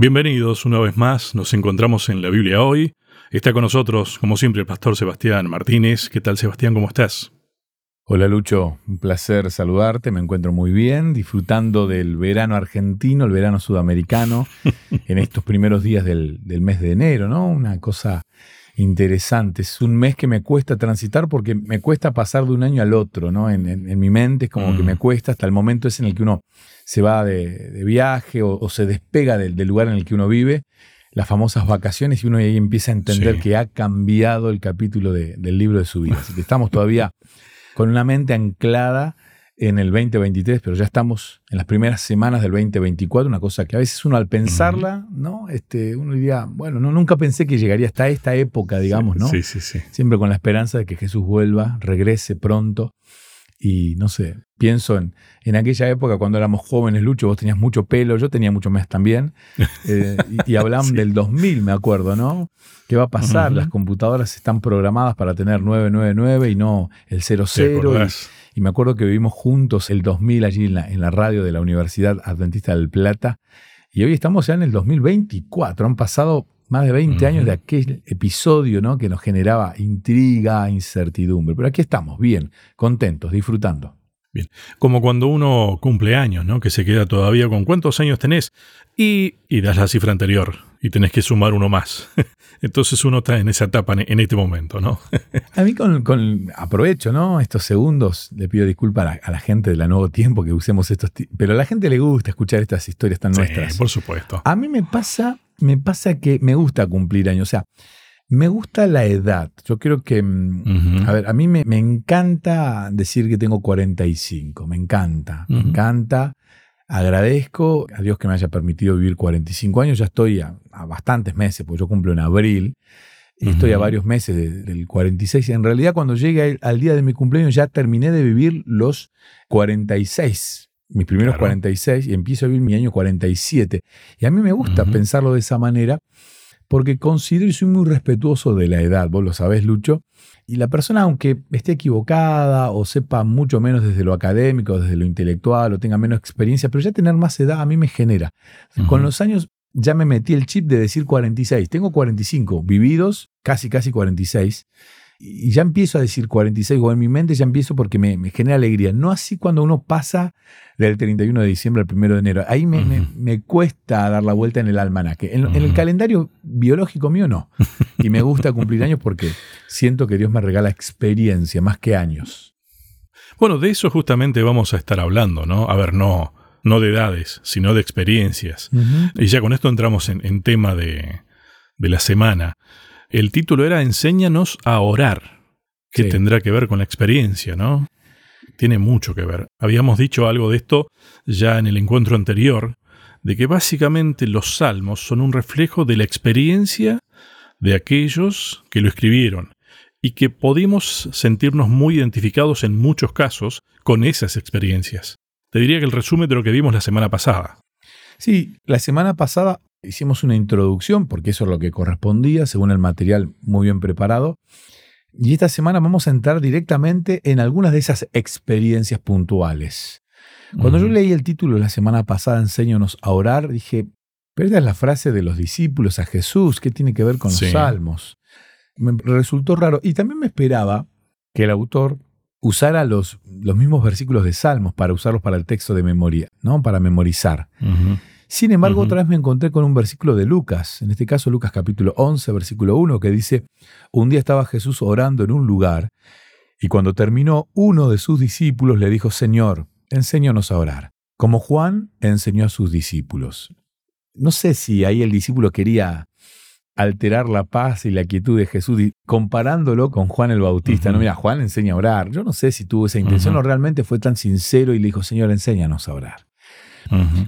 Bienvenidos una vez más, nos encontramos en la Biblia hoy. Está con nosotros, como siempre, el pastor Sebastián Martínez. ¿Qué tal, Sebastián? ¿Cómo estás? Hola Lucho, un placer saludarte, me encuentro muy bien, disfrutando del verano argentino, el verano sudamericano, en estos primeros días del, mes de enero, ¿no? Una cosa interesante, es un mes que me cuesta transitar porque me cuesta pasar de un año al otro, ¿no? En, mi mente es como que me mm. cuesta hasta el momento es en el que uno se va de, viaje o, se despega del, lugar en el que uno vive, las famosas vacaciones, y uno ahí empieza a entender que ha cambiado el capítulo del libro de su vida. Así que estamos todavía con una mente anclada en el 2023, pero ya estamos en las primeras semanas del 2024, una cosa que a veces uno al pensarla, ¿no? Este, uno diría, bueno, no, nunca pensé que llegaría hasta esta época, digamos, ¿no? Sí, sí, sí. Siempre con la esperanza de que Jesús vuelva, regrese pronto y no sé, pienso en, en aquella época cuando éramos jóvenes, Lucho, vos tenías mucho pelo, yo tenía mucho más también. Eh, y, hablaban del 2000, me acuerdo, ¿no? ¿Qué va a pasar? Las computadoras están programadas para tener 999 y no el 00. Y, me acuerdo que vivimos juntos el 2000 allí en la, en la radio de la Universidad Adventista del Plata. Y hoy estamos ya en el 2024. Han pasado más de 20 años de aquel episodio ¿no? que nos generaba intriga, incertidumbre. Pero aquí estamos, bien, contentos, disfrutando. Bien, como cuando uno cumple años, ¿no? Que se queda todavía con cuántos años tenés y, y das la cifra anterior y tenés que sumar uno más. Entonces uno está en esa etapa en este momento, ¿no? a mí con, con, aprovecho, ¿no? Estos segundos, le pido disculpas a la, gente de la Nuevo Tiempo que usemos estos, pero a la gente le gusta escuchar estas historias tan sí, nuestras. por supuesto. A mí me pasa me pasa que me gusta cumplir años. O sea, me gusta la edad. Yo creo que, mm, a ver, a mí me, encanta decir que tengo 45. Me encanta, me encanta. Agradezco a Dios que me haya permitido vivir 45 años. Ya estoy a, bastantes meses, porque yo cumplo en abril. Y estoy a varios meses del 46. Y en realidad, cuando llegue al día de mi cumpleaños, ya terminé de vivir los 46 mis primeros 46 y empiezo a vivir mi año 47. Y a mí me gusta pensarlo de esa manera porque considero y soy muy respetuoso de la edad, vos lo sabés, Lucho. Y la persona, aunque esté equivocada o sepa mucho menos desde lo académico, desde lo intelectual o tenga menos experiencia, pero ya tener más edad a mí me genera. Con los años ya me metí el chip de decir 46. Tengo 45 vividos, casi, casi 46 y ya empiezo a decir 46, o en mi mente ya empiezo porque me, genera alegría. No así cuando uno pasa del 31 de diciembre al 1 de enero. Ahí me, cuesta dar la vuelta en el almanaque. En, en, el calendario biológico mío no. Y me gusta cumplir años porque siento que Dios me regala experiencia más que años. Bueno, de eso justamente vamos a estar hablando, ¿no? A ver, no, no de edades, sino de experiencias. Y ya con esto entramos en, tema de, de la semana. El título era Enséñanos a orar, que tendrá que ver con la experiencia, ¿no? Tiene mucho que ver. Habíamos dicho algo de esto ya en el encuentro anterior, de que básicamente los salmos son un reflejo de la experiencia de aquellos que lo escribieron y que podemos sentirnos muy identificados en muchos casos con esas experiencias. Te diría que el resumen de lo que vimos la semana pasada. Sí, la semana pasada hicimos una introducción, porque eso es lo que correspondía, según el material muy bien preparado. Y esta semana vamos a entrar directamente en algunas de esas experiencias puntuales. Cuando yo leí el título la semana pasada, Enséñanos a orar, dije, pero esta es la frase de los discípulos a Jesús, ¿qué tiene que ver con los salmos? Me resultó raro. Y también me esperaba que el autor usara los, los mismos versículos de salmos para usarlos para el texto de memoria, ¿no? Para memorizar. Sin embargo, otra vez me encontré con un versículo de Lucas, en este caso Lucas capítulo 11, versículo 1, que dice, un día estaba Jesús orando en un lugar, y cuando terminó, uno de sus discípulos le dijo, Señor, enséñanos a orar, como Juan enseñó a sus discípulos. No sé si ahí el discípulo quería alterar la paz y la quietud de Jesús, comparándolo con Juan el Bautista. No, mira, Juan enseña a orar. Yo no sé si tuvo esa intención o realmente fue tan sincero y le dijo, Señor, enséñanos a orar.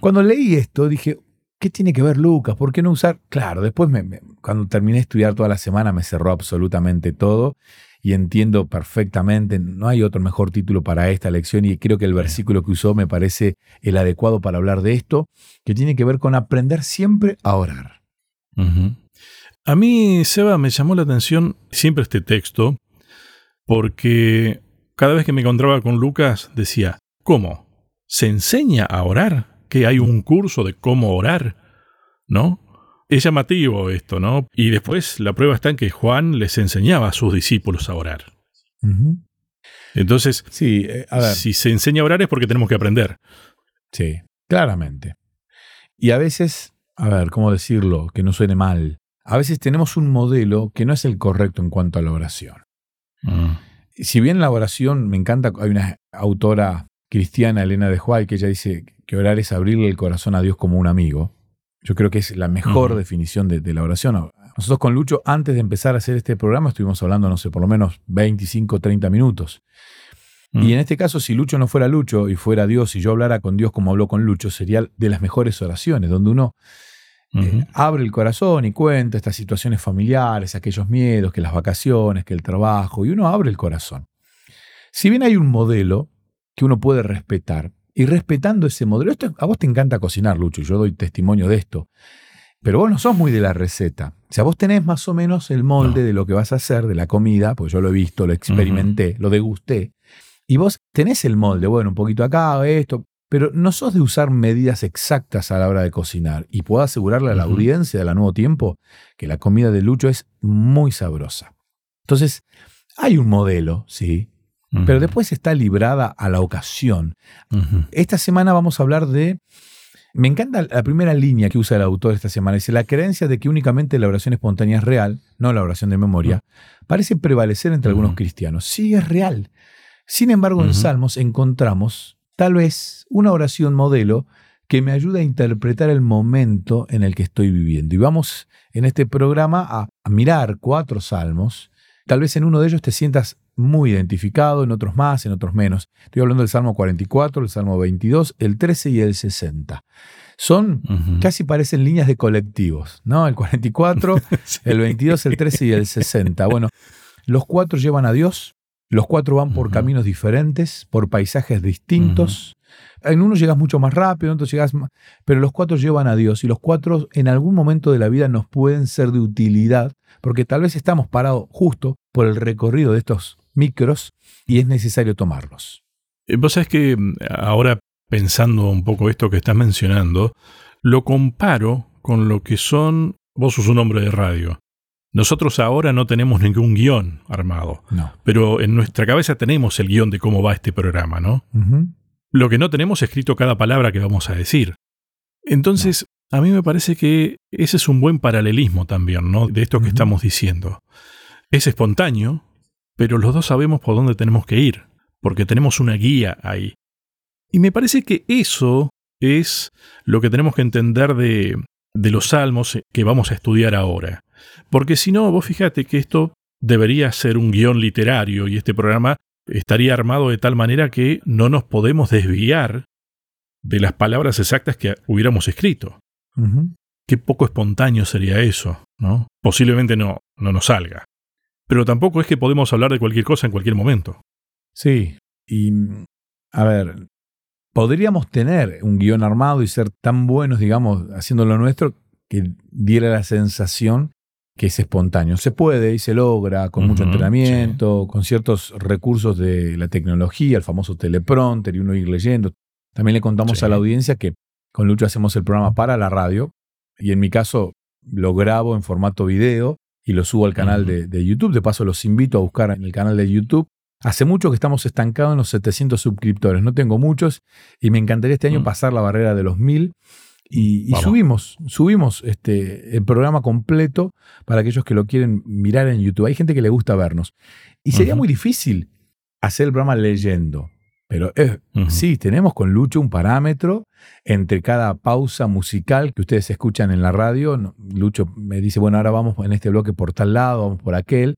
Cuando leí esto dije, ¿qué tiene que ver Lucas? ¿Por qué no usar? Claro, después cuando terminé de estudiar toda la semana me cerró absolutamente todo y entiendo perfectamente, no hay otro mejor título para esta lección y creo que el versículo que usó me parece el adecuado para hablar de esto, que tiene que ver con aprender siempre a orar. A mí, Seba, me llamó la atención siempre este texto, porque cada vez que me encontraba con Lucas decía, ¿cómo? ¿Se enseña a orar? ¿Que hay un curso de cómo orar? ¿no? Es llamativo esto, ¿no? Y después la prueba está en que Juan les enseñaba a sus discípulos a orar. Entonces, sí, eh, a ver. si se enseña a orar es porque tenemos que aprender. Sí, claramente. Y a veces, a ver, ¿cómo decirlo? Que no suene mal. A veces tenemos un modelo que no es el correcto en cuanto a la oración. Mm. Si bien la oración, me encanta, hay una autora cristiana, Elena de Huay, que ella dice que orar es abrirle el corazón a Dios como un amigo. Yo creo que es la mejor definición de, de la oración. Nosotros con Lucho, antes de empezar a hacer este programa, estuvimos hablando, no sé, por lo menos 25, 30 minutos. Mm. Y en este caso, si Lucho no fuera Lucho y fuera Dios y yo hablara con Dios como habló con Lucho, sería de las mejores oraciones, donde uno eh, abre el corazón y cuenta estas situaciones familiares, aquellos miedos, que las vacaciones, que el trabajo, y uno abre el corazón. Si bien hay un modelo que uno puede respetar, y respetando ese modelo, esto, a vos te encanta cocinar, Lucho, yo doy testimonio de esto, pero vos no sos muy de la receta. O sea, vos tenés más o menos el molde No. de lo que vas a hacer, de la comida, pues yo lo he visto, lo experimenté, lo degusté, y vos tenés el molde, bueno, un poquito acá, esto, pero no sos de usar medidas exactas a la hora de cocinar. Y puedo asegurarle a la audiencia de la Nuevo Tiempo que la comida de Lucho es muy sabrosa. Entonces, hay un modelo, sí, Pero después está librada a la ocasión. Esta semana vamos a hablar de... Me encanta la primera línea que usa el autor esta semana. Dice, la creencia de que únicamente la oración espontánea es real, no la oración de memoria, parece prevalecer entre algunos cristianos. Sí, es real. Sin embargo, en. Salmos encontramos tal vez una oración modelo que me ayuda a interpretar el momento en el que estoy viviendo. Y vamos en este programa a, a mirar cuatro salmos. Tal vez en uno de ellos te sientas muy identificado, en otros más, en otros menos. Estoy hablando del Salmo 44, el Salmo 22, el 13 y el 60. Son, casi parecen líneas de colectivos, ¿no? El 44, Sí. el 22, el 13 y el 60. Bueno, los cuatro llevan a Dios, los cuatro van por caminos diferentes, por paisajes distintos. En uno llegas mucho más rápido, en otro llegas más, pero los cuatro llevan a Dios y los cuatro en algún momento de la vida nos pueden ser de utilidad, porque tal vez estamos parados justo por el recorrido de estos micros y es necesario tomarlos. Eh, Vos sabés que mm, ahora pensando un poco esto que estás mencionando, lo comparo con lo que son, vos sos un hombre de radio. Nosotros ahora no tenemos ningún guion armado, No. pero en nuestra cabeza tenemos el guion de cómo va este programa, ¿no? Lo que no tenemos escrito cada palabra que vamos a decir. Entonces, a mí me parece que ese es un buen paralelismo también, ¿no? De esto que estamos diciendo. Es espontáneo, pero los dos sabemos por dónde tenemos que ir, porque tenemos una guía ahí. Y me parece que eso es lo que tenemos que entender de, de los salmos que vamos a estudiar ahora. Porque si no, vos fíjate que esto debería ser un guion literario y este programa estaría armado de tal manera que no nos podemos desviar de las palabras exactas que hubiéramos escrito. Qué poco espontáneo sería eso, ¿no? Posiblemente no, no nos salga. Pero tampoco es que podemos hablar de cualquier cosa en cualquier momento. Sí, y a ver, podríamos tener un guion armado y ser tan buenos, digamos, haciendo lo nuestro, que diera la sensación que es espontáneo. Se puede y se logra con mucho entrenamiento, con ciertos recursos de la tecnología, el famoso teleprompter y uno ir leyendo. También le contamos Sí. a la audiencia que con Lucho hacemos el programa para la radio y en mi caso lo grabo en formato video y lo subo al canal de, de YouTube. De paso los invito a buscar en el canal de YouTube. Hace mucho que estamos estancados en los 700 suscriptores. No tengo muchos y me encantaría este año Mm. pasar la barrera de los 1000. Y, subimos, subimos este, el programa completo para aquellos que lo quieren mirar en YouTube. Hay gente que le gusta vernos. Y sería muy difícil hacer el programa leyendo. Pero eh, sí, tenemos con Lucho un parámetro entre cada pausa musical que ustedes escuchan en la radio. Lucho me dice, bueno, ahora vamos en este bloque por tal lado, vamos por aquel.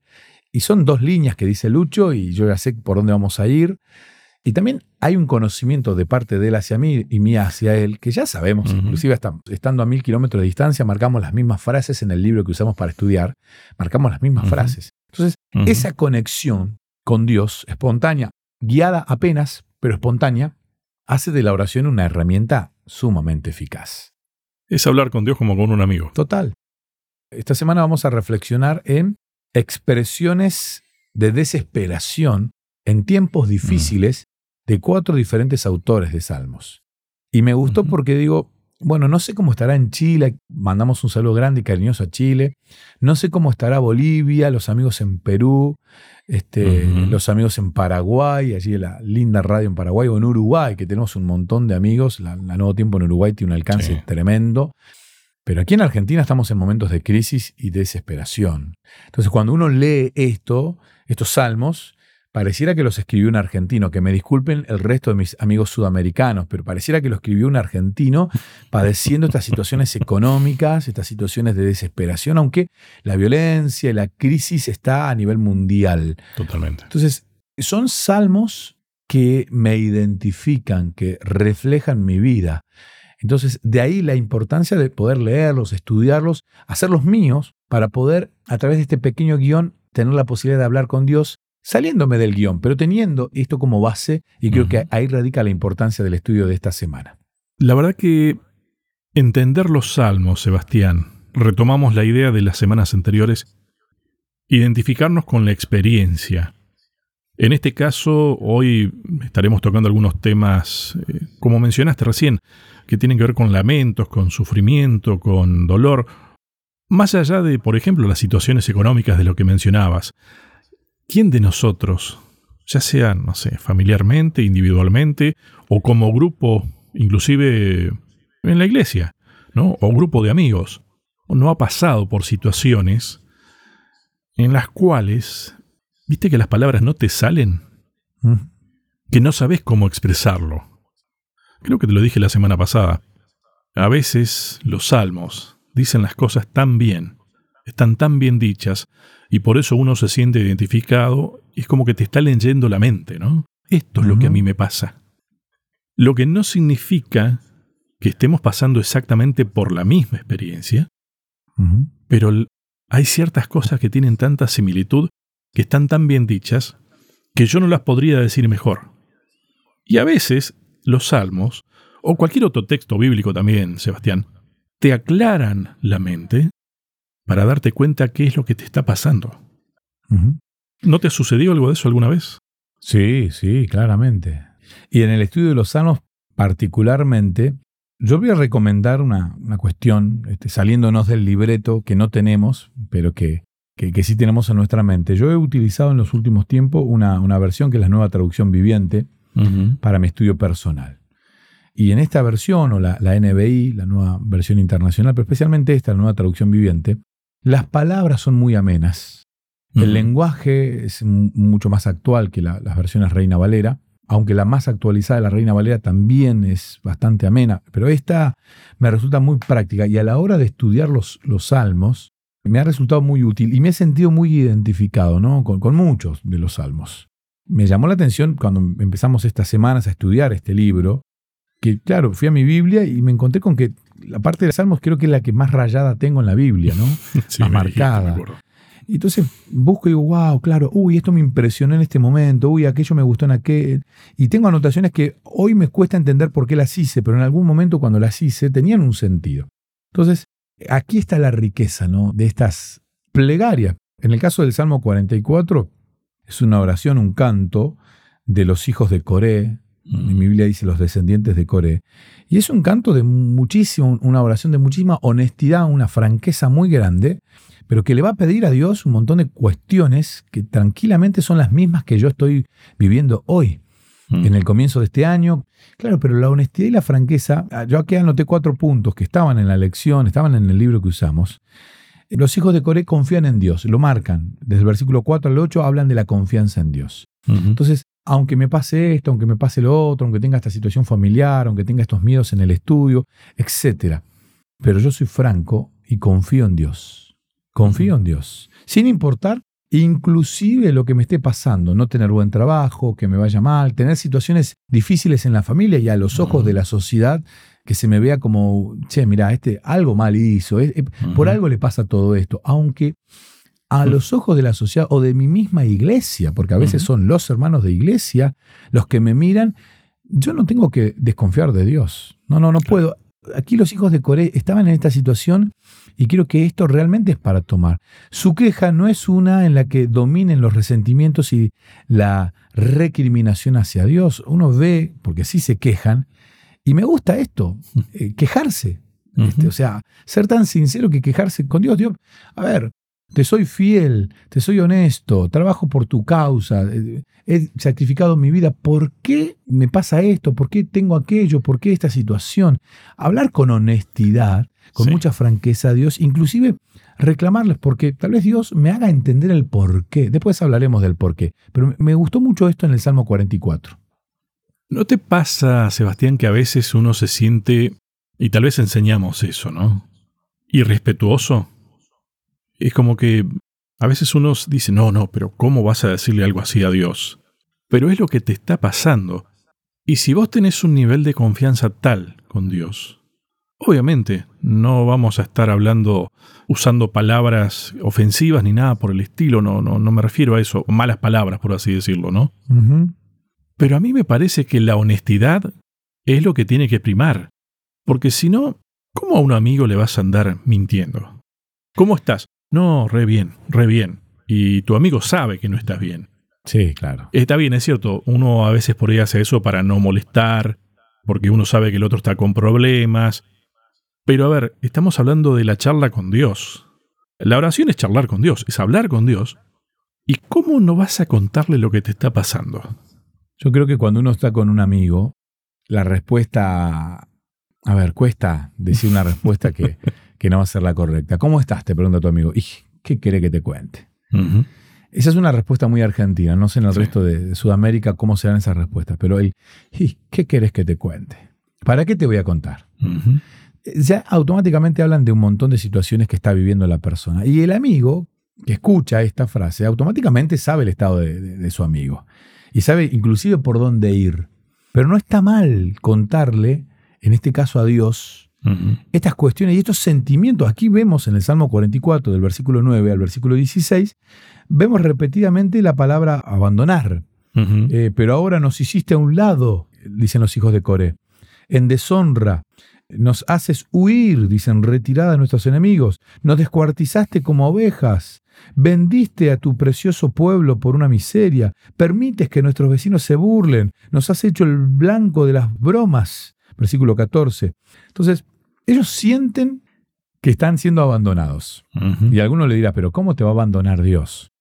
Y son dos líneas que dice Lucho y yo ya sé por dónde vamos a ir. Y también hay un conocimiento de parte de él hacia mí y mía hacia él, que ya sabemos, inclusive hasta estando a mil kilómetros de distancia, marcamos las mismas frases en el libro que usamos para estudiar, marcamos las mismas frases. Entonces, esa conexión con Dios, espontánea, guiada apenas, pero espontánea, hace de la oración una herramienta sumamente eficaz. Es hablar con Dios como con un amigo. Total. Esta semana vamos a reflexionar en expresiones de desesperación en tiempos difíciles de cuatro diferentes autores de Salmos. Y me gustó porque digo, bueno, no sé cómo estará en Chile, mandamos un saludo grande y cariñoso a Chile, no sé cómo estará Bolivia, los amigos en Perú, este, los amigos en Paraguay, allí la linda radio en Paraguay, o en Uruguay, que tenemos un montón de amigos, la, Nuevo Tiempo en Uruguay tiene un alcance tremendo. Pero aquí en Argentina estamos en momentos de crisis y desesperación. Entonces, cuando uno lee esto, estos salmos, pareciera que los escribió un argentino, que me disculpen el resto de mis amigos sudamericanos, pero pareciera que lo escribió un argentino padeciendo estas situaciones económicas, estas situaciones de desesperación, aunque la violencia y la crisis está a nivel mundial. Totalmente. Entonces, son salmos que me identifican, que reflejan mi vida. Entonces, de ahí la importancia de poder leerlos, estudiarlos, hacerlos míos, para poder, a través de este pequeño guion, tener la posibilidad de hablar con Dios saliéndome del guion, pero teniendo esto como base, y creo que ahí radica la importancia del estudio de esta semana. La verdad que entender los salmos, Sebastián, retomamos la idea de las semanas anteriores, identificarnos con la experiencia. En este caso, hoy estaremos tocando algunos temas, eh, como mencionaste recién, que tienen que ver con lamentos, con sufrimiento, con dolor, más allá de, por ejemplo, las situaciones económicas de lo que mencionabas. ¿Quién de nosotros, ya sea, no sé, familiarmente, individualmente, o como grupo, inclusive en la iglesia, ¿no? O grupo de amigos, no ha pasado por situaciones en las cuales, viste que las palabras no te salen, mm. que no sabes cómo expresarlo. Creo que te lo dije la semana pasada. A veces los salmos dicen las cosas tan bien, están tan bien dichas, y por eso uno se siente identificado y es como que te está leyendo la mente, ¿no? Esto es lo que a mí me pasa. Lo que no significa que estemos pasando exactamente por la misma experiencia, pero hay ciertas cosas que tienen tanta similitud, que están tan bien dichas, que yo no las podría decir mejor. Y a veces los salmos, o cualquier otro texto bíblico también, Sebastián, te aclaran la mente para darte cuenta qué es lo que te está pasando. ¿No te ha sucedido algo de eso alguna vez? Sí, sí, claramente. Y en el estudio de los salmos particularmente, yo voy a recomendar una, cuestión, este, saliéndonos del libreto que no tenemos, pero que, que, sí tenemos en nuestra mente. Yo he utilizado en los últimos tiempos una, una versión que es la nueva traducción viviente para mi estudio personal. Y en esta versión, o la, la, NBI, la nueva versión internacional, pero especialmente esta, la nueva traducción viviente, las palabras son muy amenas. El lenguaje es mucho más actual que las versiones Reina Valera, aunque la más actualizada de la Reina Valera también es bastante amena, pero esta me resulta muy práctica y a la hora de estudiar los, los salmos me ha resultado muy útil y me he sentido muy identificado ¿no? con, con muchos de los salmos. Me llamó la atención cuando empezamos estas semanas a estudiar este libro, que claro, fui a mi Biblia y me encontré con que la parte de los salmos creo que es la que más rayada tengo en la Biblia, ¿no? más marcada. y entonces busco y digo, wow, claro, uy, esto me impresionó en este momento, uy, aquello me gustó en aquel. Y tengo anotaciones que hoy me cuesta entender por qué las hice, pero en algún momento cuando las hice tenían un sentido. Entonces, aquí está la riqueza, ¿no? De estas plegarias. En el caso del Salmo 44, es una oración, un canto de los hijos de Coré, en mi Biblia dice los descendientes de Coré. Y es un canto de muchísimo, una oración de muchísima honestidad, una franqueza muy grande, pero que le va a pedir a Dios un montón de cuestiones que tranquilamente son las mismas que yo estoy viviendo hoy, en el comienzo de este año. Claro, pero la honestidad y la franqueza, ah, yo aquí anoté cuatro puntos que estaban en la lección, estaban en el libro que usamos. Los hijos de Coré confían en Dios, lo marcan. Desde el versículo 4 al 8 hablan de la confianza en Dios. Entonces, aunque me pase esto, aunque me pase lo otro, aunque tenga esta situación familiar, aunque tenga estos miedos en el estudio, etc. Pero yo soy franco y confío en Dios. Confío en Dios. Sin importar inclusive lo que me esté pasando, no tener buen trabajo, que me vaya mal, tener situaciones difíciles en la familia y a los ojos de la sociedad que se me vea como, che, mira, este algo mal hizo, por algo le pasa todo esto, aunque a los ojos de la sociedad o de mi misma iglesia, porque a veces son los hermanos de iglesia los que me miran, yo no tengo que desconfiar de Dios. No, no, no puedo. Aquí los hijos de Coré estaban en esta situación y quiero que esto realmente es para tomar. Su queja no es una en la que dominen los resentimientos y la recriminación hacia Dios. Uno ve, porque sí se quejan, Y me gusta esto, eh, quejarse. Este, o sea, ser tan sincero que quejarse con Dios. Dios, a ver, te soy fiel, te soy honesto, trabajo por tu causa, eh, he sacrificado mi vida. ¿Por qué me pasa esto? ¿Por qué tengo aquello? ¿Por qué esta situación? Hablar con honestidad, con mucha franqueza a Dios, inclusive reclamarles, porque tal vez Dios me haga entender el por qué. Después hablaremos del por qué. Pero me gustó mucho esto en el Salmo 44. ¿No te pasa, Sebastián, que a veces uno se siente, y tal vez enseñamos eso, ¿no? Irrespetuoso es como que a veces uno dice, no, no, pero ¿cómo vas a decirle algo así a Dios? Pero es lo que te está pasando. Y si vos tenés un nivel de confianza tal con Dios, obviamente no vamos a estar hablando usando palabras ofensivas ni nada por el estilo, no, no, no me refiero a eso, malas palabras, por así decirlo, ¿no? Pero a mí me parece que la honestidad es lo que tiene que primar, porque si no, ¿cómo a un amigo le vas a andar mintiendo? ¿Cómo estás? No, re bien, re bien. Y tu amigo sabe que no estás bien. Sí, claro. Está bien, es cierto. Uno a veces por ahí hace eso para no molestar, porque uno sabe que el otro está con problemas. Pero a ver, estamos hablando de la charla con Dios. La oración es charlar con Dios, es hablar con Dios. ¿Y cómo no vas a contarle lo que te está pasando? Yo creo que cuando uno está con un amigo, la respuesta... A ver, cuesta decir una respuesta que, que no va a ser la correcta. ¿Cómo estás? Te pregunta tu amigo. ¿Y qué quiere que te cuente? Esa es una respuesta muy argentina. No sé en el resto de, Sudamérica cómo se dan esas respuestas, pero el ¿y qué quieres que te cuente? ¿Para qué te voy a contar? Ya automáticamente hablan de un montón de situaciones que está viviendo la persona. Y el amigo que escucha esta frase automáticamente sabe el estado de su amigo. Y sabe inclusive por dónde ir. Pero no está mal contarle, en este caso a Dios, estas cuestiones y estos sentimientos, aquí vemos en el Salmo 44, del versículo 9 al versículo 16, vemos repetidamente la palabra abandonar. Eh, pero ahora nos hiciste a un lado, dicen los hijos de Coré, en deshonra. Nos haces huir, dicen, retirada de nuestros enemigos. Nos descuartizaste como ovejas. Vendiste a tu precioso pueblo por una miseria. Permites que nuestros vecinos se burlen. Nos has hecho el blanco de las bromas. Versículo 14. Entonces, ellos sienten que están siendo abandonados. Y alguno le dirá, pero ¿cómo te va a abandonar Dios?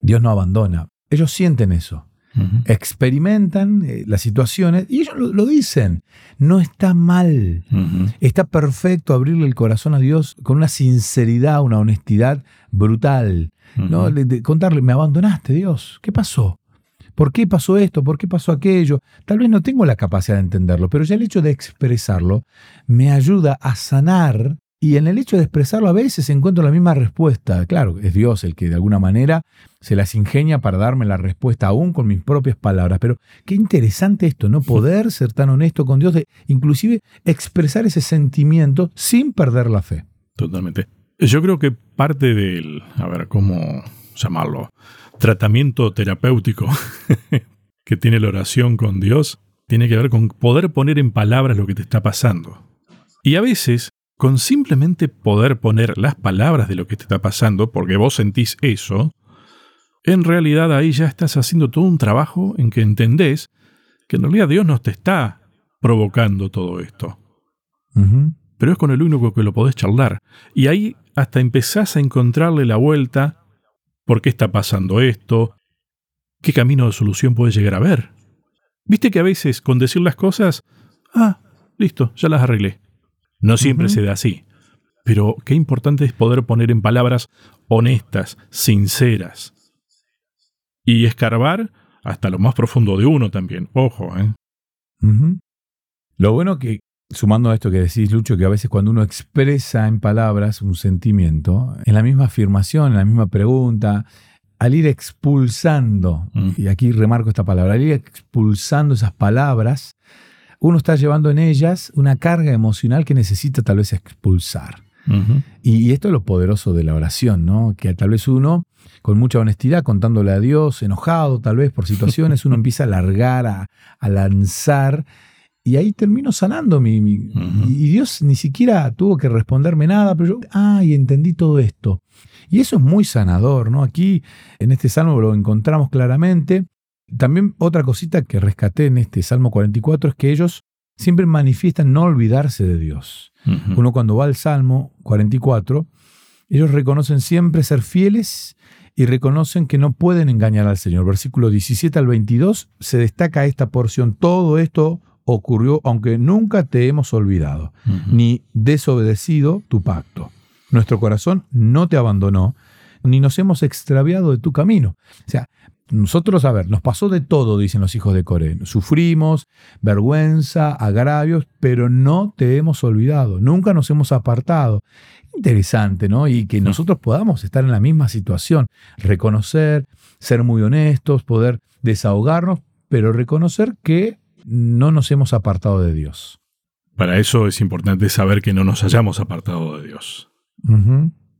Dios no abandona. Ellos sienten eso. Experimentan eh, las situaciones y ellos lo, dicen. No está mal. Está perfecto abrirle el corazón a Dios con una sinceridad, una honestidad brutal. ¿no? contarle, me abandonaste Dios. ¿Qué pasó? ¿Por qué pasó esto? ¿Por qué pasó aquello? Tal vez no tengo la capacidad de entenderlo, pero ya el hecho de expresarlo me ayuda a sanar y en el hecho de expresarlo a veces encuentro la misma respuesta. Claro, es Dios el que de alguna manera se las ingenia para darme la respuesta aún con mis propias palabras. Pero qué interesante esto, ¿no? Poder ser tan honesto con Dios, de inclusive expresar ese sentimiento sin perder la fe. Totalmente. Yo creo que parte del, a ver, ¿cómo llamarlo? Tratamiento terapéutico que tiene la oración con Dios tiene que ver con poder poner en palabras lo que te está pasando. Y a veces, con simplemente poder poner las palabras de lo que te está pasando, porque vos sentís eso, en realidad ahí ya estás haciendo todo un trabajo en que entendés que en realidad Dios no te está provocando todo esto. Pero es con el único que lo podés charlar. Y ahí hasta empezás a encontrarle la vuelta ¿Por qué está pasando esto? ¿Qué camino de solución puede llegar a ver? Viste que a veces con decir las cosas, ah, listo, ya las arreglé. No siempre se da así. Pero qué importante es poder poner en palabras honestas, sinceras. Y escarbar hasta lo más profundo de uno también. Ojo, ¿eh? Lo bueno que, sumando a esto que decís, Lucho, que a veces cuando uno expresa en palabras un sentimiento, en la misma afirmación, en la misma pregunta, al ir expulsando, mm. y aquí remarco esta palabra, al ir expulsando esas palabras, uno está llevando en ellas una carga emocional que necesita tal vez expulsar. y, esto es lo poderoso de la oración, ¿no? Que tal vez uno, con mucha honestidad, contándole a Dios, enojado tal vez por situaciones, uno empieza a largar, a, a lanzar y ahí termino sanando mi, Y Dios ni siquiera tuvo que responderme nada, pero yo, ay, entendí todo esto. Y eso es muy sanador, ¿no? Aquí en este salmo lo encontramos claramente. También otra cosita que rescaté en este Salmo 44 es que ellos siempre manifiestan no olvidarse de Dios. Uno cuando va al Salmo 44, ellos reconocen siempre ser fieles y reconocen que no pueden engañar al Señor. Versículo 17 al 22 se destaca esta porción. Todo esto ocurrió aunque nunca te hemos olvidado, ni desobedecido tu pacto. Nuestro corazón no te abandonó, ni nos hemos extraviado de tu camino. O sea, nosotros, a ver, nos pasó de todo, dicen los hijos de Coré. Sufrimos, vergüenza, agravios, pero no te hemos olvidado, nunca nos hemos apartado. Interesante, ¿no? Y que nosotros podamos estar en la misma situación, reconocer, ser muy honestos, poder desahogarnos, pero reconocer que no nos hemos apartado de Dios. Para eso es importante saber que no nos hayamos apartado de Dios.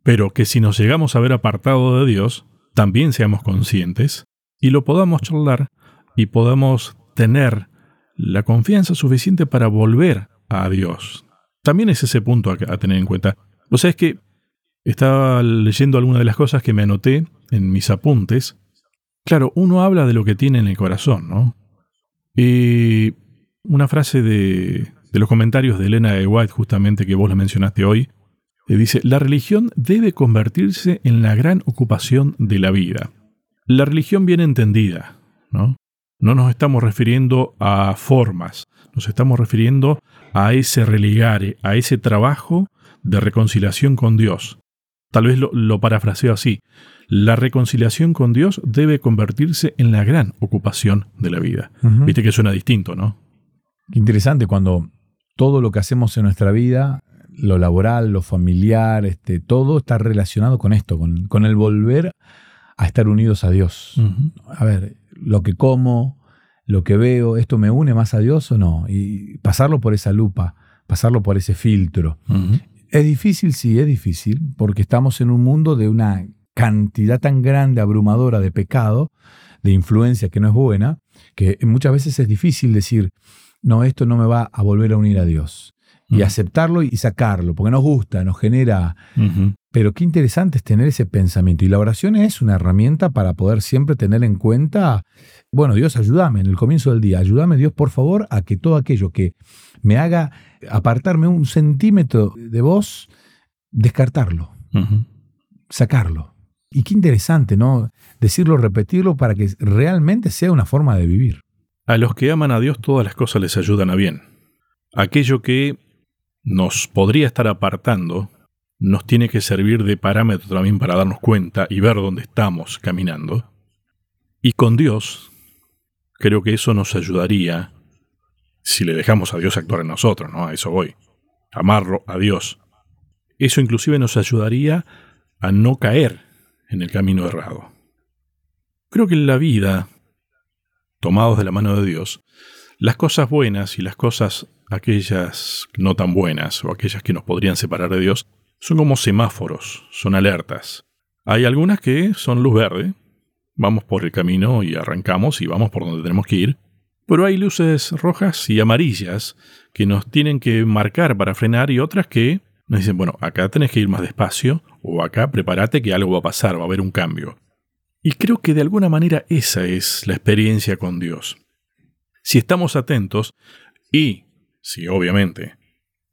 Pero que si nos llegamos a haber apartado de Dios, también seamos conscientes y lo podamos charlar y podamos tener la confianza suficiente para volver a Dios. También es ese punto a, a tener en cuenta. O sea, es que estaba leyendo algunas de las cosas que me anoté en mis apuntes. Claro, uno habla de lo que tiene en el corazón, ¿no? Y una frase de, de los comentarios de Elena de White, justamente que vos la mencionaste hoy, eh, dice, la religión debe convertirse en la gran ocupación de la vida. La religión bien entendida, ¿no? No nos estamos refiriendo a formas, nos estamos refiriendo a ese religare, a ese trabajo de reconciliación con Dios. Tal vez lo, lo parafraseo así. La reconciliación con Dios debe convertirse en la gran ocupación de la vida. Viste que suena distinto, ¿no? Qué interesante cuando todo lo que hacemos en nuestra vida, lo laboral, lo familiar, este, todo está relacionado con esto, con, con el volver a estar unidos a Dios. A ver, lo que como, lo que veo, ¿esto me une más a Dios o no? Y pasarlo por esa lupa, pasarlo por ese filtro. Es difícil, sí, es difícil, porque estamos en un mundo de una cantidad tan grande, abrumadora de pecado, de influencia que no es buena, que muchas veces es difícil decir, no, esto no me va a volver a unir a Dios. Y aceptarlo y sacarlo, porque nos gusta, nos genera... Pero qué interesante es tener ese pensamiento. Y la oración es una herramienta para poder siempre tener en cuenta, bueno, Dios, ayúdame en el comienzo del día, ayúdame Dios, por favor, a que todo aquello que me haga apartarme un centímetro de vos, descartarlo, sacarlo. Y qué interesante, ¿no? Decirlo, repetirlo para que realmente sea una forma de vivir. A los que aman a Dios todas las cosas les ayudan a bien. Aquello que nos podría estar apartando nos tiene que servir de parámetro también para darnos cuenta y ver dónde estamos caminando. Y con Dios, creo que eso nos ayudaría, si le dejamos a Dios actuar en nosotros, ¿no? A eso voy. Amarlo a Dios. Eso inclusive nos ayudaría a no caer en el camino errado. Creo que en la vida, tomados de la mano de Dios, las cosas buenas y las cosas aquellas no tan buenas o aquellas que nos podrían separar de Dios son como semáforos, son alertas. Hay algunas que son luz verde, vamos por el camino y arrancamos y vamos por donde tenemos que ir, pero hay luces rojas y amarillas que nos tienen que marcar para frenar y otras que nos dicen, bueno, acá tenés que ir más despacio o acá prepárate que algo va a pasar, va a haber un cambio. Y creo que de alguna manera esa es la experiencia con Dios. Si estamos atentos y, si obviamente,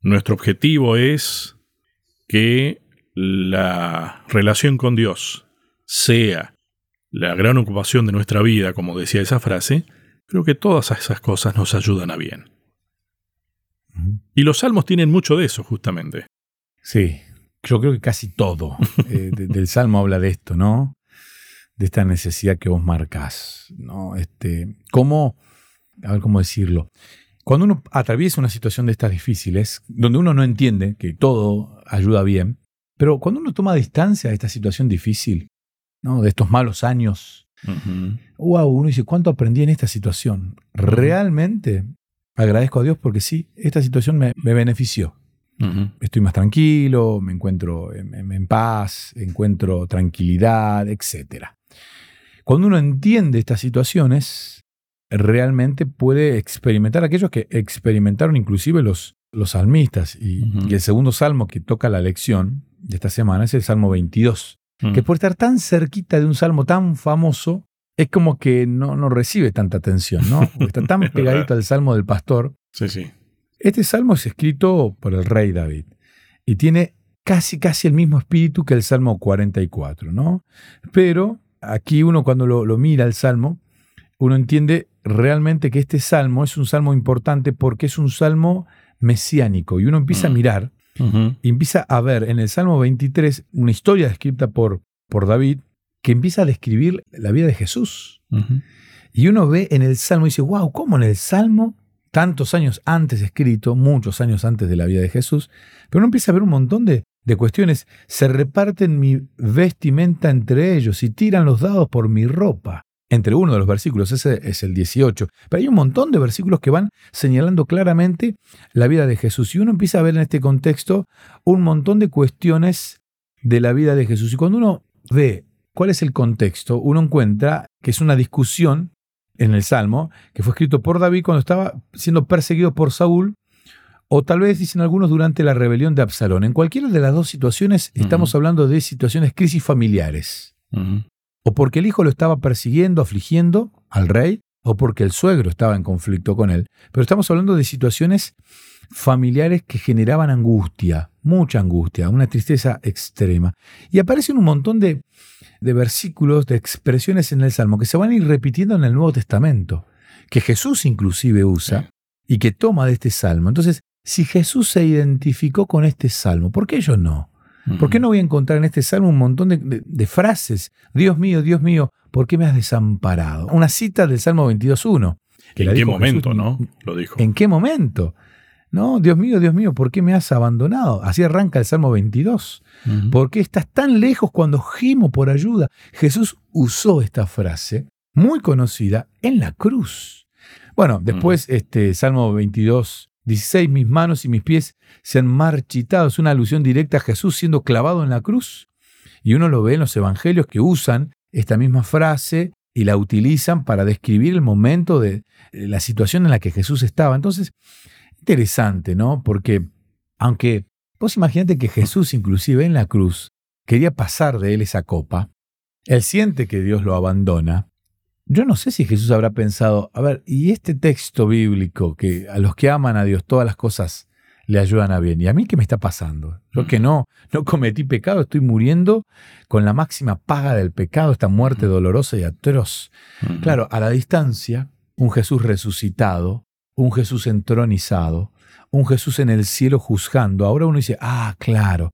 nuestro objetivo es que la relación con Dios sea la gran ocupación de nuestra vida, como decía esa frase, creo que todas esas cosas nos ayudan a bien. Y los salmos tienen mucho de eso, justamente. Sí, yo creo que casi todo eh, de- del Salmo habla de esto, ¿no? De esta necesidad que vos marcás, ¿no? Este, ¿Cómo, a ver cómo decirlo? Cuando uno atraviesa una situación de estas difíciles, donde uno no entiende que todo ayuda bien, pero cuando uno toma distancia de esta situación difícil, ¿no? De estos malos años, Ujú. wow, uno dice, ¿cuánto aprendí en esta situación? Realmente agradezco a Dios porque sí, esta situación me, me benefició estoy más tranquilo, me encuentro en, en- en paz, encuentro tranquilidad, etc. Cuando uno entiende estas situaciones, realmente puede experimentar aquellos que experimentaron inclusive los, los salmistas. Y, y el segundo salmo que toca la lección de esta semana es el Salmo 22, Mm. que por estar tan cerquita de un salmo tan famoso, es como que no, no recibe tanta atención, ¿no? Porque está tan pegadito al salmo del pastor Sí, sí. Este salmo es escrito por el rey David y tiene casi, casi el mismo espíritu que el Salmo 44, ¿no? Pero aquí uno cuando lo, mira el salmo, uno entiende realmente que este salmo es un salmo importante porque es un salmo mesiánico y uno empieza a y empieza a ver en el Salmo 23 una historia escrita por, por David que empieza a describir la vida de Jesús. Y uno ve en el Salmo y dice, wow, ¿cómo en el Salmo, tantos años antes escrito, muchos años antes de la vida de Jesús, pero uno empieza a ver un montón de, de cuestiones, se reparten mi vestimenta entre ellos y tiran los dados por mi ropa. Entre uno de los versículos, ese es el 18. Pero hay un montón de versículos que van señalando claramente la vida de Jesús. Y uno empieza a ver en este contexto un montón de cuestiones de la vida de Jesús. Y cuando uno ve cuál es el contexto, uno encuentra que es una discusión en el Salmo que fue escrito por David cuando estaba siendo perseguido por Saúl, o tal vez dicen algunos durante la rebelión de Absalón. En cualquiera de las dos situaciones estamos hablando de situaciones crisis familiares. O porque el hijo lo estaba persiguiendo, afligiendo al rey, o porque el suegro estaba en conflicto con él. Pero estamos hablando de situaciones familiares que generaban angustia, mucha angustia, una tristeza extrema. Y aparecen un montón de, versículos, de expresiones en el Salmo que se van a ir repitiendo en el Nuevo Testamento, que Jesús inclusive usa y que toma de este Salmo. Entonces, si Jesús se identificó con este Salmo, ¿por qué yo no? ¿Por qué no voy a encontrar en este salmo un montón de, frases? Dios mío, Dios mío, ¿por qué me has desamparado? Una cita del Salmo 22.1. ¿En qué momento, no? Lo dijo. ¿En qué momento? No, Dios mío, Dios mío, ¿por qué me has abandonado? Así arranca el Salmo 22. ¿Por qué estás tan lejos cuando gimo por ayuda? Jesús usó esta frase muy conocida en la cruz. Bueno, después este Salmo 22 16, mis manos y mis pies se han marchitado. Es una alusión directa a Jesús siendo clavado en la cruz. Y uno lo ve en los evangelios que usan esta misma frase y la utilizan para describir el momento de la situación en la que Jesús estaba. Entonces, interesante, ¿no? Porque aunque vos imaginate que Jesús inclusive en la cruz quería pasar de él esa copa, él siente que Dios lo abandona, yo no sé si Jesús habrá pensado, a ver, y este texto bíblico que a los que aman a Dios todas las cosas le ayudan a bien. ¿Y a mí qué me está pasando? Yo que no, no cometí pecado, estoy muriendo con la máxima paga del pecado, esta muerte dolorosa y atroz. Claro, a la distancia, un Jesús resucitado, un Jesús entronizado, un Jesús en el cielo juzgando. Ahora uno dice, ah, claro,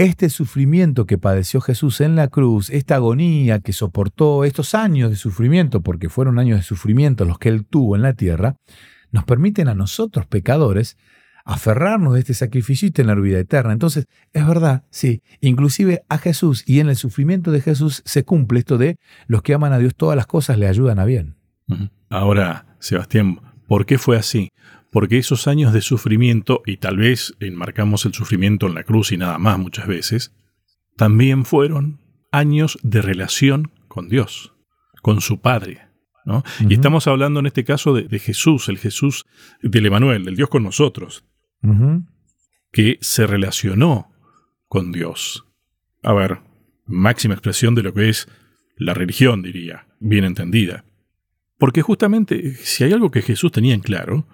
este sufrimiento que padeció Jesús en la cruz, esta agonía que soportó, estos años de sufrimiento, porque fueron años de sufrimiento los que él tuvo en la tierra, nos permiten a nosotros, pecadores, aferrarnos de este sacrificio y tener vida eterna. Entonces, es verdad, sí, inclusive a Jesús y en el sufrimiento de Jesús se cumple esto de los que aman a Dios todas las cosas le ayudan a bien. Ahora, Sebastián, ¿por qué fue así? Porque esos años de sufrimiento, y tal vez enmarcamos el sufrimiento en la cruz y nada más muchas veces, también fueron años de relación con Dios, con su Padre. ¿no? Y estamos hablando en este caso de, Jesús, el Jesús del Emanuel, del Dios con nosotros, que se relacionó con Dios. A ver, máxima expresión de lo que es la religión, diría, bien entendida. Porque justamente si hay algo que Jesús tenía en claro,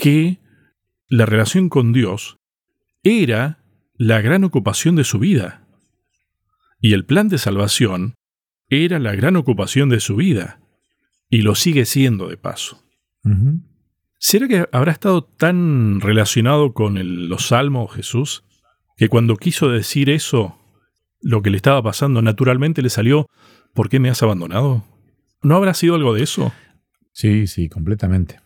que la relación con Dios era la gran ocupación de su vida. Y el plan de salvación era la gran ocupación de su vida. Y lo sigue siendo de paso. ¿Será que habrá estado tan relacionado con los salmos Jesús que cuando quiso decir eso, lo que le estaba pasando naturalmente le salió, ¿por qué me has abandonado? ¿No habrá sido algo de eso? Sí, sí, completamente.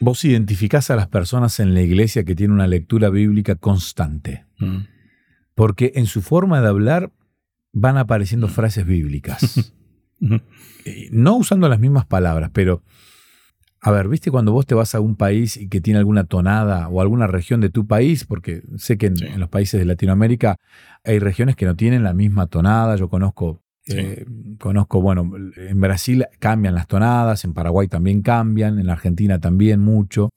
Vos identificás a las personas en la iglesia que tienen una lectura bíblica constante. Mm. Porque en su forma de hablar van apareciendo mm. frases bíblicas. Eh, no usando las mismas palabras, pero, a ver, ¿viste cuando vos te vas a un país y que tiene alguna tonada o alguna región de tu país? Porque sé que en los países de Latinoamérica hay regiones que no tienen la misma tonada. Yo conozco eh, conozco, bueno, en Brasil cambian las tonadas, en Paraguay también cambian, en Argentina también mucho.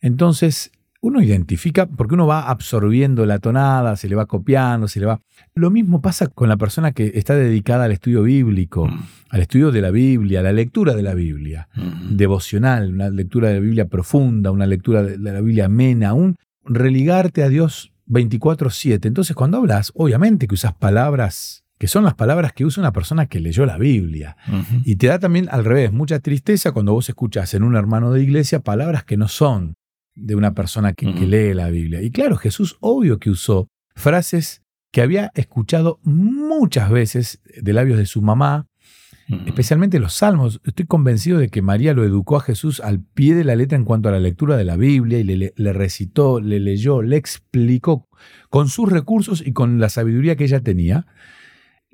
Entonces, uno identifica, porque uno va absorbiendo la tonada, se le va copiando, se le va... Lo mismo pasa con la persona que está dedicada al estudio bíblico, Mm. al estudio de la Biblia, a la lectura de la Biblia, Ujú. devocional, una lectura de la Biblia profunda, una lectura de la Biblia amena, un religarte a Dios 24/7. Entonces cuando hablas, obviamente que usas palabras que son las palabras que usa una persona que leyó la Biblia. Y te da también al revés mucha tristeza cuando vos escuchás en un hermano de iglesia palabras que no son de una persona que, lee la Biblia. Y claro, Jesús obvio que usó frases que había escuchado muchas veces de labios de su mamá, especialmente los salmos. Estoy convencido de que María lo educó a Jesús al pie de la letra en cuanto a la lectura de la Biblia y le, le- le recitó, le leyó, le explicó con sus recursos y con la sabiduría que ella tenía.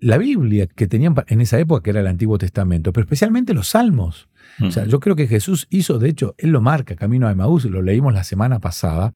La Biblia que tenían en esa época, que era el Antiguo Testamento, pero especialmente los salmos. O sea, yo creo que Jesús hizo, de hecho, él lo marca, Camino a Emaús, lo leímos la semana pasada.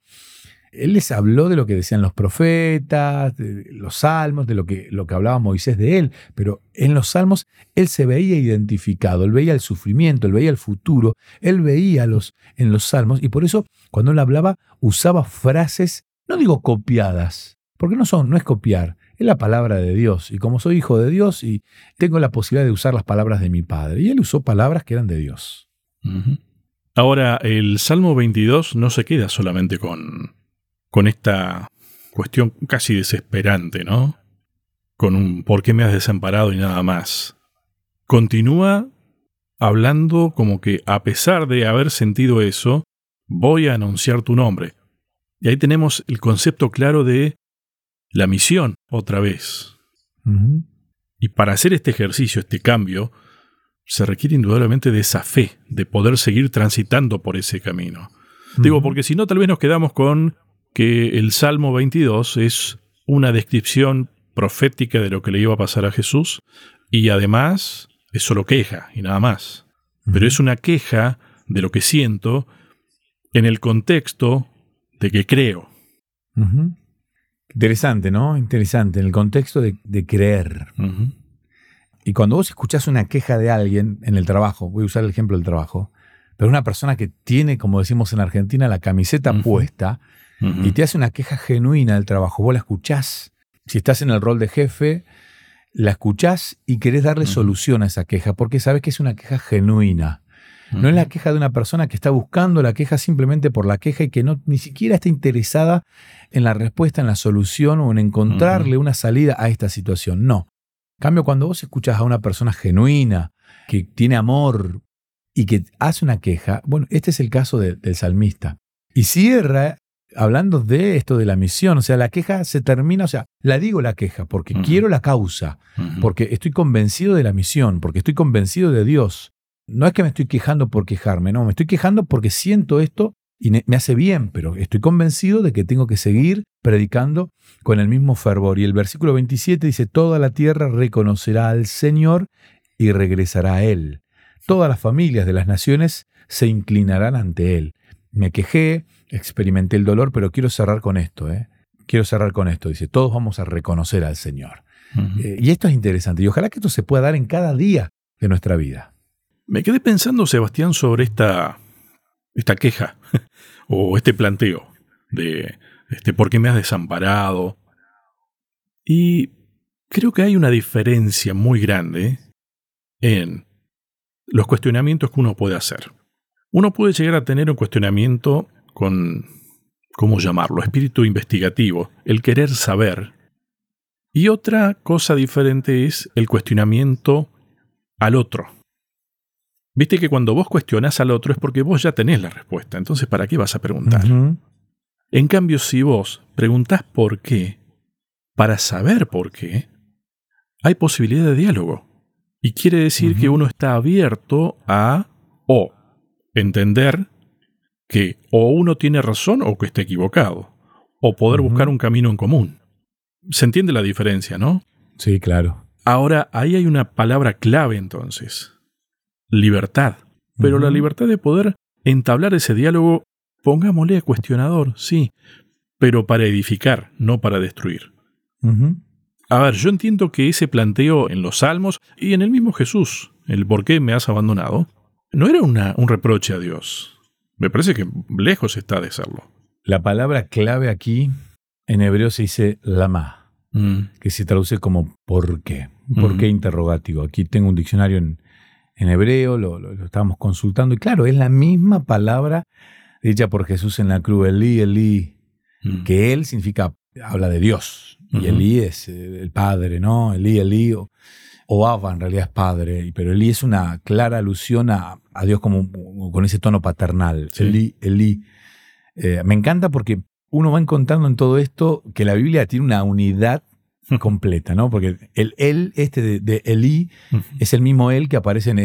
Él les habló de lo que decían los profetas, de los salmos, de lo que, lo que hablaba Moisés de él, pero en los salmos él se veía identificado, él veía el sufrimiento, él veía el futuro, él veía los, en los salmos y por eso cuando él hablaba usaba frases, no digo copiadas, porque no son, no es copiar, es la palabra de Dios y como soy hijo de Dios y tengo la posibilidad de usar las palabras de mi padre y él usó palabras que eran de Dios. Ahora, el Salmo 22 no se queda solamente con, con esta cuestión casi desesperante, ¿no? Con un ¿por qué me has desamparado? y nada más. Continúa hablando como que a pesar de haber sentido eso, voy a anunciar tu nombre. Y ahí tenemos el concepto claro de la misión otra vez. Y para hacer este ejercicio, este cambio, se requiere indudablemente de esa fe, de poder seguir transitando por ese camino. Digo, porque si no, tal vez nos quedamos con que el Salmo 22 es una descripción profética de lo que le iba a pasar a Jesús y además es solo queja y nada más. Pero es una queja de lo que siento en el contexto de que creo. Ujú. Interesante, ¿no? Interesante, en el contexto de, de creer. Y cuando vos escuchás una queja de alguien en el trabajo, voy a usar el ejemplo del trabajo, pero una persona que tiene, como decimos en Argentina, la camiseta puesta y te hace una queja genuina del trabajo, vos la escuchás. Si estás en el rol de jefe, la escuchás y querés darle solución a esa queja, porque sabes que es una queja genuina. No es la queja de una persona que está buscando la queja simplemente por la queja y que no ni siquiera está interesada en la respuesta, en la solución o en encontrarle una salida a esta situación. No. En cambio, cuando vos escuchás a una persona genuina, que tiene amor y que hace una queja, bueno, este es el caso de- del salmista. Y cierra hablando de esto de la misión, o sea, la queja se termina, o sea, la digo la queja porque quiero la causa, porque estoy convencido de la misión, porque estoy convencido de Dios. No es que me estoy quejando por quejarme, no, me estoy quejando porque siento esto y me hace bien, pero estoy convencido de que tengo que seguir predicando con el mismo fervor. Y el versículo 27 dice, toda la tierra reconocerá al Señor y regresará a Él. Todas las familias de las naciones se inclinarán ante Él. Me quejé, experimenté el dolor, pero quiero cerrar con esto. ¿eh? Quiero cerrar con esto. Dice, todos vamos a reconocer al Señor. Eh, y esto es interesante. Y ojalá que esto se pueda dar en cada día de nuestra vida. Me quedé pensando, Sebastián, sobre esta, esta queja o este planteo de este, por qué me has desamparado. Y creo que hay una diferencia muy grande en los cuestionamientos que uno puede hacer. Uno puede llegar a tener un cuestionamiento con, ¿cómo llamarlo? Espíritu investigativo, el querer saber. Y otra cosa diferente es el cuestionamiento al otro. Viste que cuando vos cuestionás al otro es porque vos ya tenés la respuesta, entonces ¿para qué vas a preguntar? En cambio, si vos preguntás por qué, para saber por qué, hay posibilidad de diálogo. Y quiere decir que uno está abierto a o entender que o uno tiene razón o que está equivocado, o poder buscar un camino en común. ¿Se entiende la diferencia, no? Sí, claro. Ahora, ahí hay una palabra clave entonces. Libertad. Pero la libertad de poder entablar ese diálogo, pongámosle a cuestionador, sí, pero para edificar, no para destruir. A ver, yo entiendo que ese planteo en los Salmos y en el mismo Jesús, el por qué me has abandonado, no era una- un reproche a Dios. Me parece que lejos está de serlo. La palabra clave aquí en hebreo se dice lama, Mm, que se traduce como ¿por qué? ¿Por qué Ujú. interrogativo? Aquí tengo un diccionario en, en hebreo, lo, lo- lo estábamos consultando y claro, es la misma palabra dicha por Jesús en la cruz, Elí, Elí, mm. que él significa, habla de Dios, y. Elí es eh, el padre, ¿no? Elí, Elí, o, o Abba en realidad es padre, pero Elí es una clara alusión a, a Dios como, como con ese tono paternal, Sí. Elí, Elí. Eh, me encanta porque uno va encontrando en todo esto que la Biblia tiene una unidad completa, ¿no? Porque el él, este de, de Elí, es el mismo él que aparece en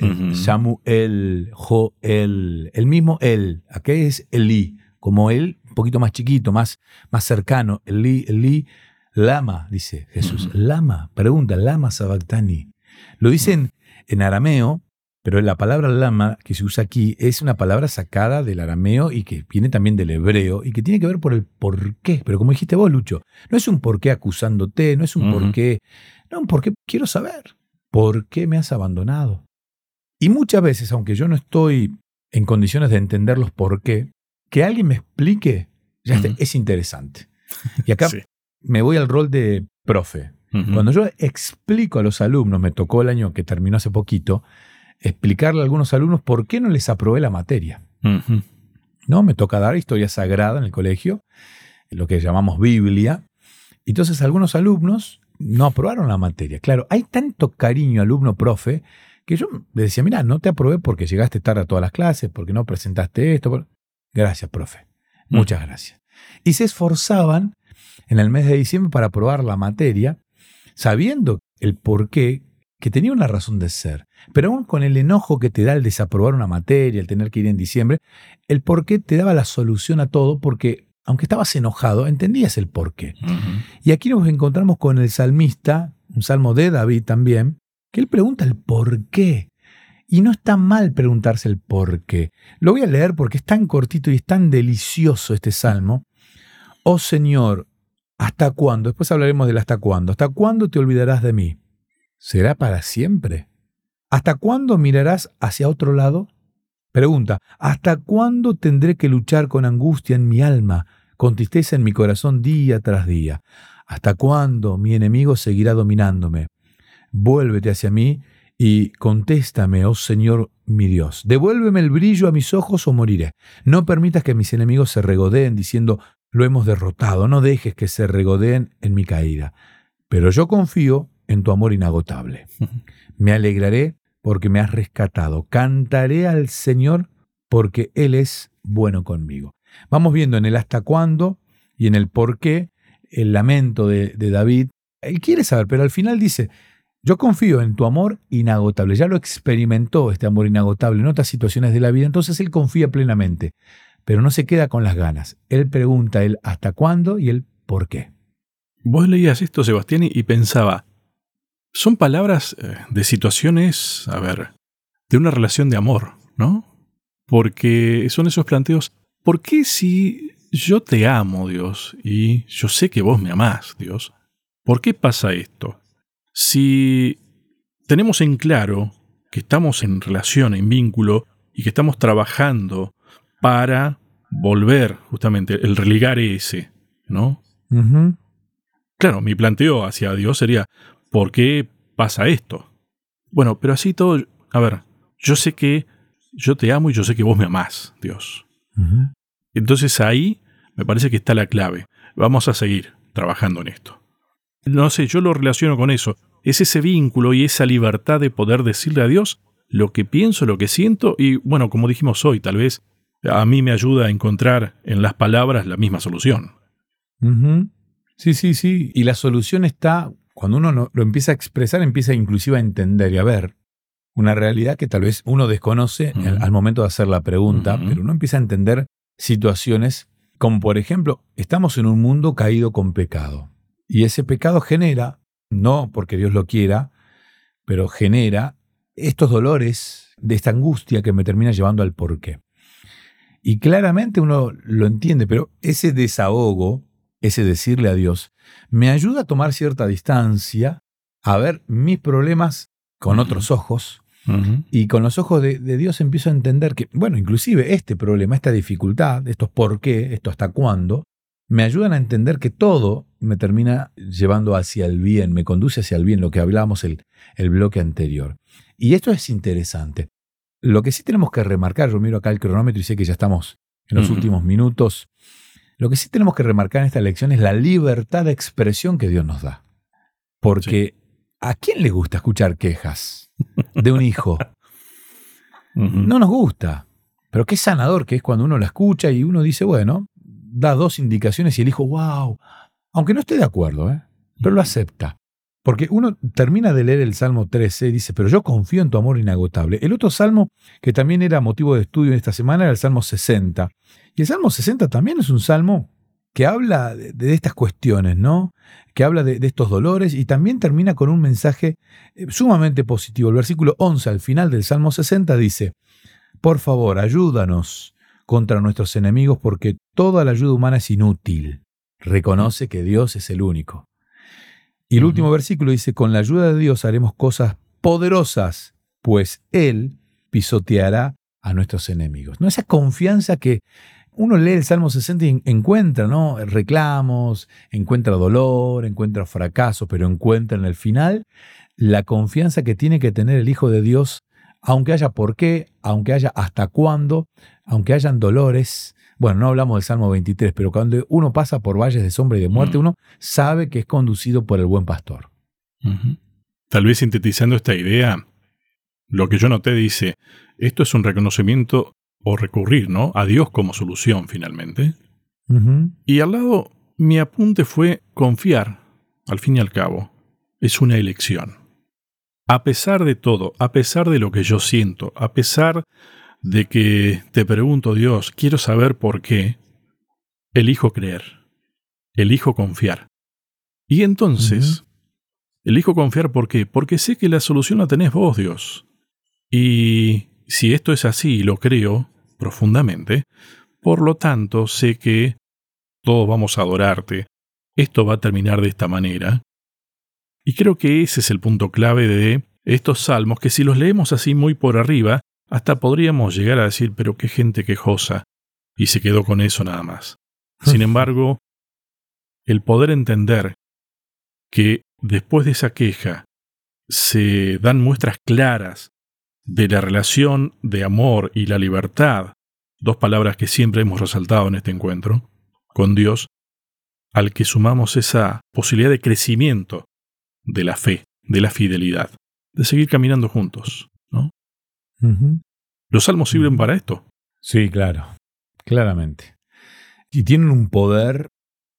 Ujú. Samuel, Joel, el mismo él. Aquí es Elí, como él, un poquito más chiquito, más, más cercano. Elí, Elí, Lama, dice Jesús. Lama, pregunta, Lama Sabactani. Lo dicen en arameo, pero la palabra lama que se usa aquí es una palabra sacada del arameo y que viene también del hebreo y que tiene que ver por el por qué. Pero como dijiste vos, Lucho, no es un por qué acusándote, no es un Ujú. por qué, no, un por qué quiero saber. ¿Por qué me has abandonado? Y muchas veces, aunque yo no estoy en condiciones de entender los por qué, que alguien me explique ya es interesante. Y acá Sí. me voy al rol de profe. Cuando yo explico a los alumnos, me tocó el año que terminó hace poquito, explicarle a algunos alumnos por qué no les aprobé la materia. ¿no? Me toca dar historia sagrada en el colegio, lo que llamamos Biblia. Entonces algunos alumnos no aprobaron la materia. Claro, hay tanto cariño alumno-profe que yo le decía, mira, no te aprobé porque llegaste tarde a todas las clases, porque no presentaste esto. por-". Gracias, profe. Muchas gracias. Y se esforzaban en el mes de diciembre para aprobar la materia, sabiendo el por qué, que tenía una razón de ser. Pero aún con el enojo que te da el desaprobar una materia, el tener que ir en diciembre, el por qué te daba la solución a todo, porque aunque estabas enojado, entendías el por qué. Y aquí nos encontramos con el salmista, un salmo de David también, que él pregunta el por qué. Y no está mal preguntarse el por qué. Lo voy a leer porque es tan cortito y es tan delicioso este salmo. Oh Señor, ¿hasta cuándo? Después hablaremos del hasta cuándo. ¿Hasta cuándo te olvidarás de mí? ¿Será para siempre? ¿Hasta cuándo mirarás hacia otro lado? Pregunta, ¿hasta cuándo tendré que luchar con angustia en mi alma, con tristeza en mi corazón día tras día? ¿Hasta cuándo mi enemigo seguirá dominándome? Vuélvete hacia mí y contéstame, oh Señor mi Dios. Devuélveme el brillo a mis ojos o moriré. No permitas que mis enemigos se regodeen diciendo, lo hemos derrotado. No dejes que se regodeen en mi caída. Pero yo confío en tu amor inagotable. Me alegraré porque me has rescatado. Cantaré al Señor porque Él es bueno conmigo. Vamos viendo en el hasta cuándo y en el por qué el lamento de, David. Él quiere saber, pero al final dice, yo confío en tu amor inagotable. Ya lo experimentó este amor inagotable en otras situaciones de la vida, entonces él confía plenamente, pero no se queda con las ganas. Él pregunta el hasta cuándo y el por qué. Vos leías esto, Sebastián, y pensaba, son palabras eh, de situaciones, a ver, de una relación de amor, ¿no? Porque son esos planteos, ¿por qué si yo te amo, Dios, y yo sé que vos me amás, Dios, ¿por qué pasa esto? Si tenemos en claro que estamos en relación, en vínculo, y que estamos trabajando para volver justamente el religar ese, ¿no? Claro, mi planteo hacia Dios sería, ¿por qué pasa esto? Bueno, pero así todo, a ver, yo sé que yo te amo y yo sé que vos me amás, Dios. Entonces ahí me parece que está la clave. Vamos a seguir trabajando en esto. No sé, yo lo relaciono con eso. Es ese vínculo y esa libertad de poder decirle a Dios lo que pienso, lo que siento y, bueno, como dijimos hoy, tal vez a mí me ayuda a encontrar en las palabras la misma solución. Sí, sí, sí. Y la solución está, cuando uno no- lo empieza a expresar, empieza inclusive a entender y a ver una realidad que tal vez uno desconoce al, al momento de hacer la pregunta, pero uno empieza a entender situaciones como, por ejemplo, estamos en un mundo caído con pecado. Y ese pecado genera, no porque Dios lo quiera, pero genera estos dolores de esta angustia que me termina llevando al porqué. Y claramente uno lo entiende, pero ese desahogo, ese decirle a Dios, me ayuda a tomar cierta distancia, a ver mis problemas con otros ojos Y con los ojos de, Dios empiezo a entender que, bueno, inclusive este problema, esta dificultad, estos por qué, esto hasta cuándo, me ayudan a entender que todo me termina llevando hacia el bien, me conduce hacia el bien, lo que hablábamos el, el bloque anterior. Y esto es interesante. Lo que sí tenemos que remarcar, yo miro acá el cronómetro y sé que ya estamos en los últimos minutos, lo que sí tenemos que remarcar en esta lección es la libertad de expresión que Dios nos da. Porque ¿a quién le gusta escuchar quejas de un hijo? No nos gusta. Pero qué sanador que es cuando uno la escucha y uno dice, bueno, da dos indicaciones y el hijo, wow, aunque no esté de acuerdo, ¿eh? pero lo acepta. Porque uno termina de leer el Salmo 13 y dice, pero yo confío en tu amor inagotable. El otro salmo que también era motivo de estudio en esta semana era el Salmo 60. Y el Salmo 60 también es un salmo que habla de, estas cuestiones, ¿no? Que habla de, de, estos dolores y también termina con un mensaje eh, sumamente positivo. El versículo 11 al final del Salmo 60 dice, por favor, ayúdanos contra nuestros enemigos porque toda la ayuda humana es inútil. Reconoce que Dios es el único. Y el último versículo dice, con la ayuda de Dios haremos cosas poderosas, pues Él pisoteará a nuestros enemigos. ¿No? Esa confianza que uno lee el Salmo 60 y encuentra, ¿no? Reclamos, encuentra dolor, encuentra fracaso, pero encuentra en el final la confianza que tiene que tener el Hijo de Dios, aunque haya por qué, aunque haya hasta cuándo, aunque hayan dolores. Bueno, no hablamos del Salmo 23, pero cuando uno pasa por valles de sombra y de muerte, mm. uno sabe que es conducido por el buen pastor. Tal vez sintetizando esta idea, lo que yo noté dice, esto es un reconocimiento o recurrir ¿no? a Dios como solución finalmente. Y al lado, mi apunte fue confiar, al fin y al cabo, es una elección. A pesar de todo, a pesar de lo que yo siento, a pesar de que te pregunto Dios, quiero saber por qué, elijo creer, elijo confiar. Y entonces, elijo confiar por qué, porque sé que la solución la tenés vos, Dios. Y si esto es así y lo creo, profundamente, por lo tanto sé que todos vamos a adorarte, esto va a terminar de esta manera. Y creo que ese es el punto clave de estos salmos, que si los leemos así muy por arriba, hasta podríamos llegar a decir, pero qué gente quejosa, y se quedó con eso nada más. Sin embargo, el poder entender que después de esa queja se dan muestras claras de la relación de amor y la libertad, dos palabras que siempre hemos resaltado en este encuentro, con Dios, al que sumamos esa posibilidad de crecimiento de la fe, de la fidelidad, de seguir caminando juntos. ¿no? Los salmos sirven para esto. Sí, claro, claramente. Y tienen un poder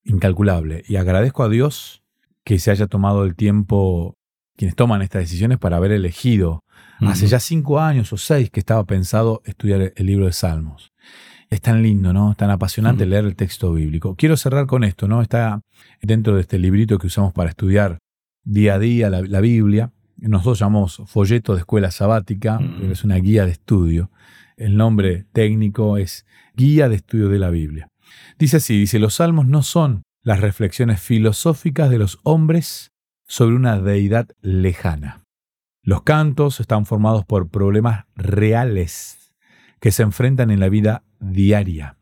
incalculable. Y agradezco a Dios que se haya tomado el tiempo, quienes toman estas decisiones, para haber elegido Hace ya cinco años o seis que estaba pensado estudiar el libro de Salmos. Es tan lindo, ¿no? Es tan apasionante leer el texto bíblico. Quiero cerrar con esto, ¿no? Está dentro de este librito que usamos para estudiar día a día la, Biblia. Nosotros llamamos folleto de escuela sabática, pero es una guía de estudio. El nombre técnico es Guía de Estudio de la Biblia. Dice así, dice, los salmos no son las reflexiones filosóficas de los hombres sobre una deidad lejana. Los cantos están formados por problemas reales que se enfrentan en la vida diaria.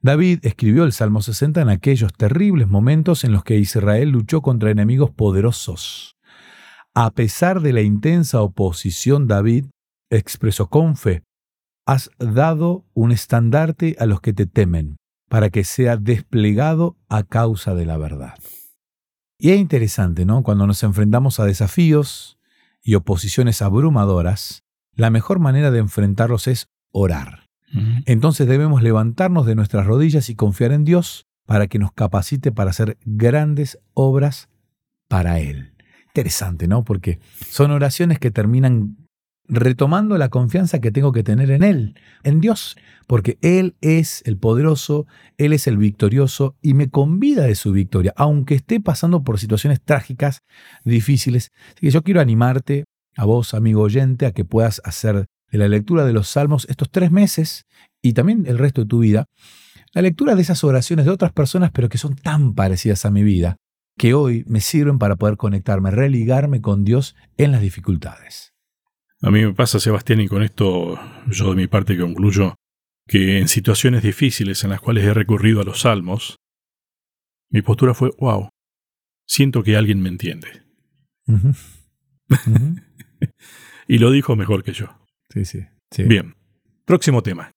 David escribió el Salmo 60 en aquellos terribles momentos en los que Israel luchó contra enemigos poderosos. A pesar de la intensa oposición, David expresó con fe, has dado un estandarte a los que te temen, para que sea desplegado a causa de la verdad. Y es interesante, ¿no? Cuando nos enfrentamos a desafíos, y oposiciones abrumadoras, la mejor manera de enfrentarlos es orar. Entonces debemos levantarnos de nuestras rodillas y confiar en Dios para que nos capacite para hacer grandes obras para Él. Interesante, ¿no? Porque son oraciones que terminan retomando la confianza que tengo que tener en Él, en Dios, porque Él es el poderoso, Él es el victorioso y me convida de su victoria, aunque esté pasando por situaciones trágicas, difíciles. Así que yo quiero animarte a vos, amigo oyente, a que puedas hacer de la lectura de los salmos estos tres meses y también el resto de tu vida, la lectura de esas oraciones de otras personas, pero que son tan parecidas a mi vida, que hoy me sirven para poder conectarme, religarme con Dios en las dificultades. A mí me pasa, Sebastián, y con esto yo de mi parte concluyo, que en situaciones difíciles en las cuales he recurrido a los salmos, mi postura fue, wow, siento que alguien me entiende. y lo dijo mejor que yo. Sí, sí, sí. Bien, próximo tema.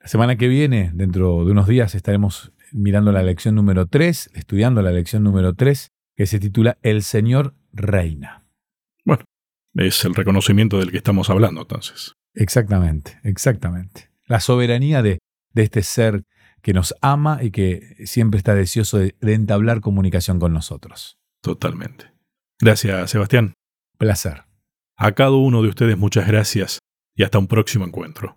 La semana que viene, dentro de unos días, estaremos mirando la lección número 3, estudiando la lección número 3, que se titula El Señor Reina. Es el reconocimiento del que estamos hablando entonces. Exactamente, exactamente. La soberanía de, de este ser que nos ama y que siempre está deseoso de, de entablar comunicación con nosotros. Totalmente. Gracias, Sebastián. Placer. A cada uno de ustedes muchas gracias y hasta un próximo encuentro.